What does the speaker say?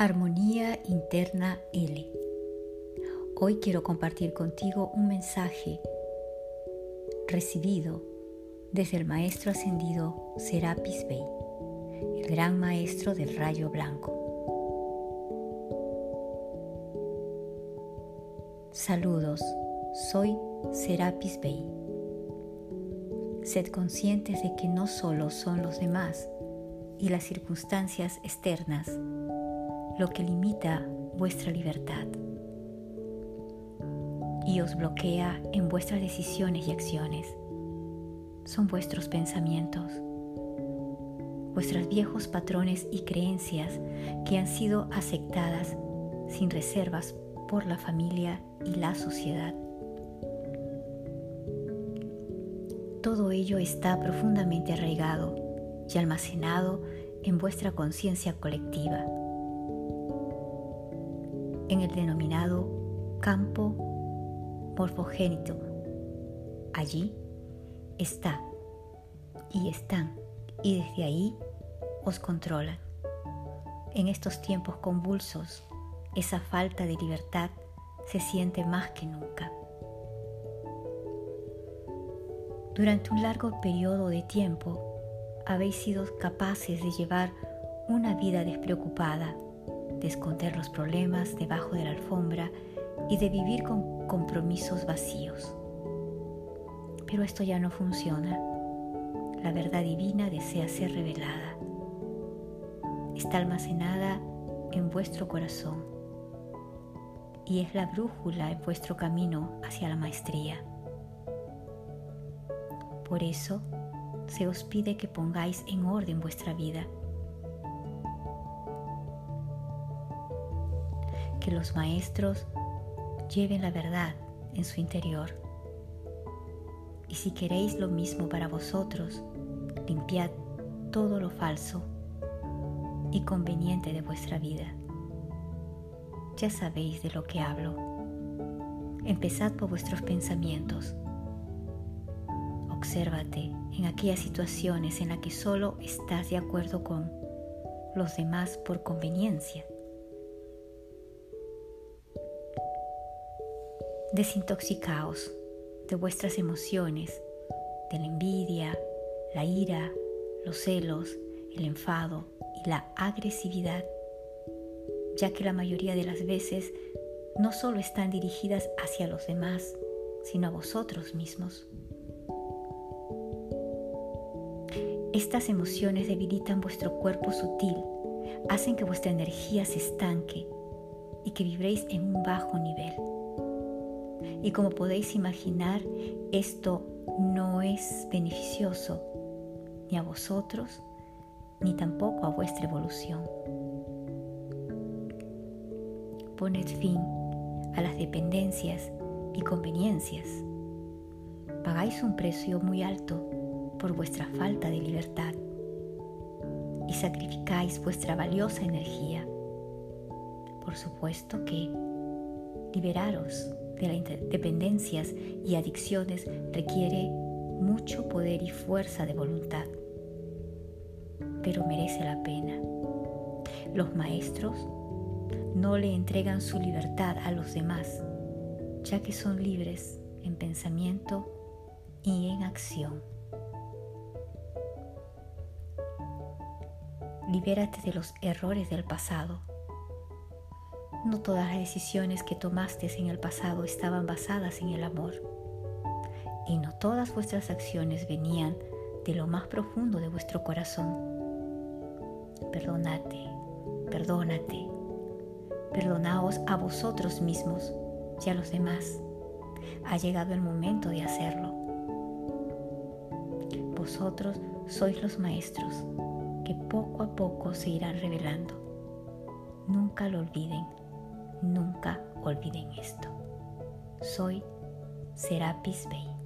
Armonía Interna L. Hoy quiero compartir contigo un mensaje recibido desde el Maestro Ascendido Serapis Bey, el gran Maestro del Rayo Blanco. Saludos, soy Serapis Bey. Sed conscientes de que no solo son los demás y las circunstancias externas lo que limita vuestra libertad y os bloquea en vuestras decisiones y acciones. Son vuestros pensamientos, vuestros viejos patrones y creencias que han sido aceptadas sin reservas por la familia y la sociedad. Todo ello está profundamente arraigado y almacenado en vuestra conciencia colectiva en el denominado campo morfogénito. Allí está y están y desde ahí os controlan. En estos tiempos convulsos, esa falta de libertad se siente más que nunca. Durante un largo periodo de tiempo habéis sido capaces de llevar una vida despreocupada de esconder los problemas debajo de la alfombra y de vivir con compromisos vacíos. Pero esto ya no funciona. La verdad divina desea ser revelada. Está almacenada en vuestro corazón y es la brújula en vuestro camino hacia la maestría. Por eso se os pide que pongáis en orden vuestra vida que los maestros lleven la verdad en su interior. Y si queréis lo mismo para vosotros, limpiad todo lo falso y conveniente de vuestra vida. Ya sabéis de lo que hablo. Empezad por vuestros pensamientos. Obsérvate en aquellas situaciones en las que solo estás de acuerdo con los demás por conveniencia Desintoxicaos de vuestras emociones, de la envidia, la ira, los celos, el enfado y la agresividad, ya que la mayoría de las veces no solo están dirigidas hacia los demás, sino a vosotros mismos. Estas emociones debilitan vuestro cuerpo sutil, hacen que vuestra energía se estanque y que vibréis en un bajo nivel. Y como podéis imaginar, esto no es beneficioso ni a vosotros ni tampoco a vuestra evolución. Poned fin a las dependencias y conveniencias. Pagáis un precio muy alto por vuestra falta de libertad y sacrificáis vuestra valiosa energía. Por supuesto que liberaros de las dependencias y adicciones requiere mucho poder y fuerza de voluntad, pero merece la pena. Los maestros no le entregan su libertad a los demás, ya que son libres en pensamiento y en acción. Libérate de los errores del pasado no todas las decisiones que tomaste en el pasado estaban basadas en el amor. Y no todas vuestras acciones venían de lo más profundo de vuestro corazón. Perdónate, perdónate. Perdonaos a vosotros mismos y a los demás. Ha llegado el momento de hacerlo. Vosotros sois los maestros que poco a poco se irán revelando. Nunca lo olviden. Olviden esto. Soy Serapis Bey.